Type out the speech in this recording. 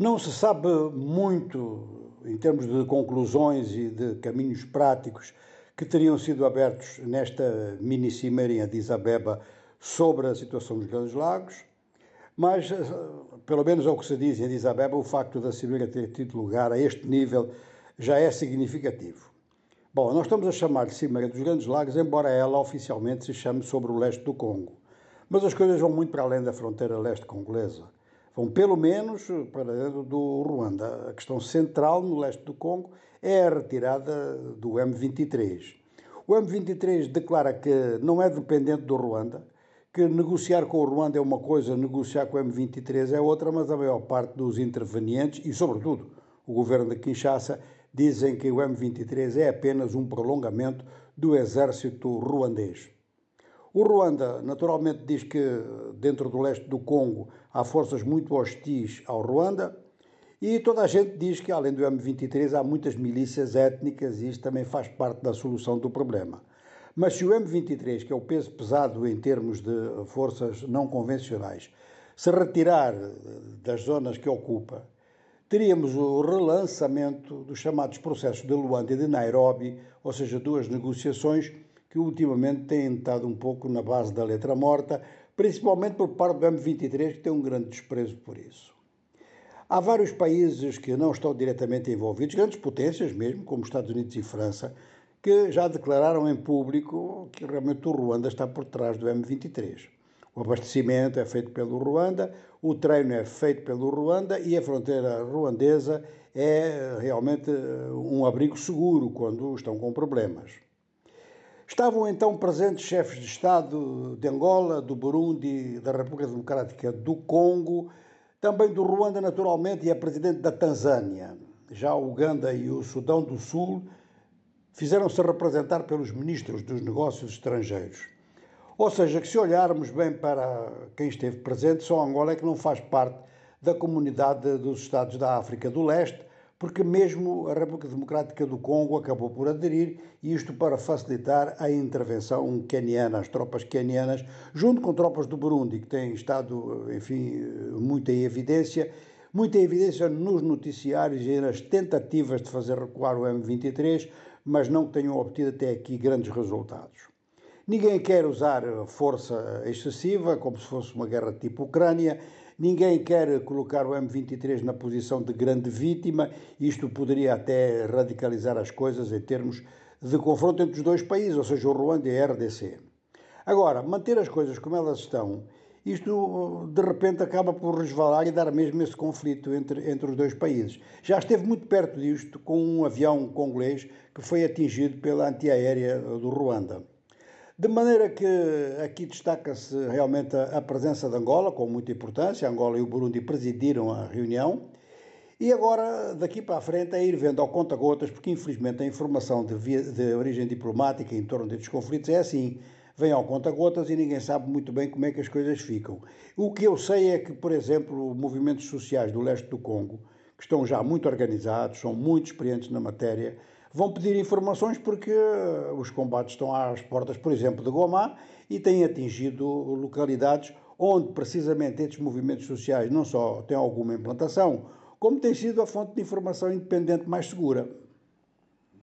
Não se sabe muito em termos de conclusões e de caminhos práticos que teriam sido abertos nesta mini cimeira em Addis Abeba sobre a situação dos Grandes Lagos, mas, eh, pelo menos ao que se diz em Addis Abeba, o facto da cimeira ter tido lugar a este nível já é significativo. Bom, nós estamos a chamar de Cimeira dos Grandes Lagos, embora ela oficialmente se chame sobre o leste do Congo. Mas as coisas vão muito para além da fronteira leste congolesa vão pelo menos para dentro do Ruanda. A questão central no leste do Congo é a retirada do M23. O M23 declara que não é dependente do Ruanda, que negociar com o Ruanda é uma coisa, negociar com o M23 é outra, mas a maior parte dos intervenientes e, sobretudo, o governo de Kinshasa dizem que o M23 é apenas um prolongamento do exército ruandês. O Ruanda, naturalmente, diz que dentro do leste do Congo há forças muito hostis ao Ruanda e toda a gente diz que, além do M23, há muitas milícias étnicas e isto também faz parte da solução do problema. Mas se o M23, que é o peso pesado em termos de forças não convencionais, se retirar das zonas que ocupa, teríamos o relançamento dos chamados processos de Luanda e de Nairobi, ou seja, duas negociações que ultimamente têm estado um pouco na base da letra morta, principalmente por parte do M23, que tem um grande desprezo por isso. Há vários países que não estão diretamente envolvidos, grandes potências mesmo, como Estados Unidos e França, que já declararam em público que realmente o Ruanda está por trás do M23. O abastecimento é feito pelo Ruanda, o treino é feito pelo Ruanda e a fronteira ruandesa é realmente um abrigo seguro quando estão com problemas. Estavam então presentes chefes de Estado de Angola, do Burundi, da República Democrática do Congo, também do Ruanda, naturalmente, e a presidente da Tanzânia. Já o Uganda e o Sudão do Sul fizeram-se representar pelos ministros dos negócios estrangeiros. Ou seja, que se olharmos bem para quem esteve presente, só Angola é que não faz parte da comunidade dos Estados da África do Leste, porque mesmo a República Democrática do Congo acabou por aderir, isto para facilitar a intervenção queniana, as tropas quenianas, junto com tropas do Burundi, que têm estado, enfim, muito em evidência, muita evidência nos noticiários e nas tentativas de fazer recuar o M23, mas não tenham obtido até aqui grandes resultados. Ninguém quer usar força excessiva, como se fosse uma guerra tipo Ucrânia, Ninguém quer colocar o M23 na posição de grande vítima, isto poderia até radicalizar as coisas em termos de confronto entre os dois países, ou seja, o Ruanda e a RDC. Agora, manter as coisas como elas estão, isto de repente acaba por resvalar e dar mesmo esse conflito entre, entre os dois países. Já esteve muito perto disto com um avião congolês que foi atingido pela antiaérea do Ruanda. De maneira que aqui destaca-se realmente a, a, presença de Angola, com muita importância. Angola e o Burundi presidiram a reunião. E agora, daqui para a frente, é ir vendo ao conta-gotas, porque infelizmente a informação de, via, de origem diplomática em torno destes conflitos é assim: vem ao conta-gotas e ninguém sabe muito bem como é que as coisas ficam. O que eu sei é que, por exemplo, movimentos sociais do leste do Congo, que estão já muito organizados, são muito experientes na matéria, vão pedir informações porque eh, os combates estão às portas, por exemplo, de Goma e têm atingido localidades onde precisamente estes movimentos sociais não só têm alguma implantação, como tem sido a fonte de informação independente mais segura.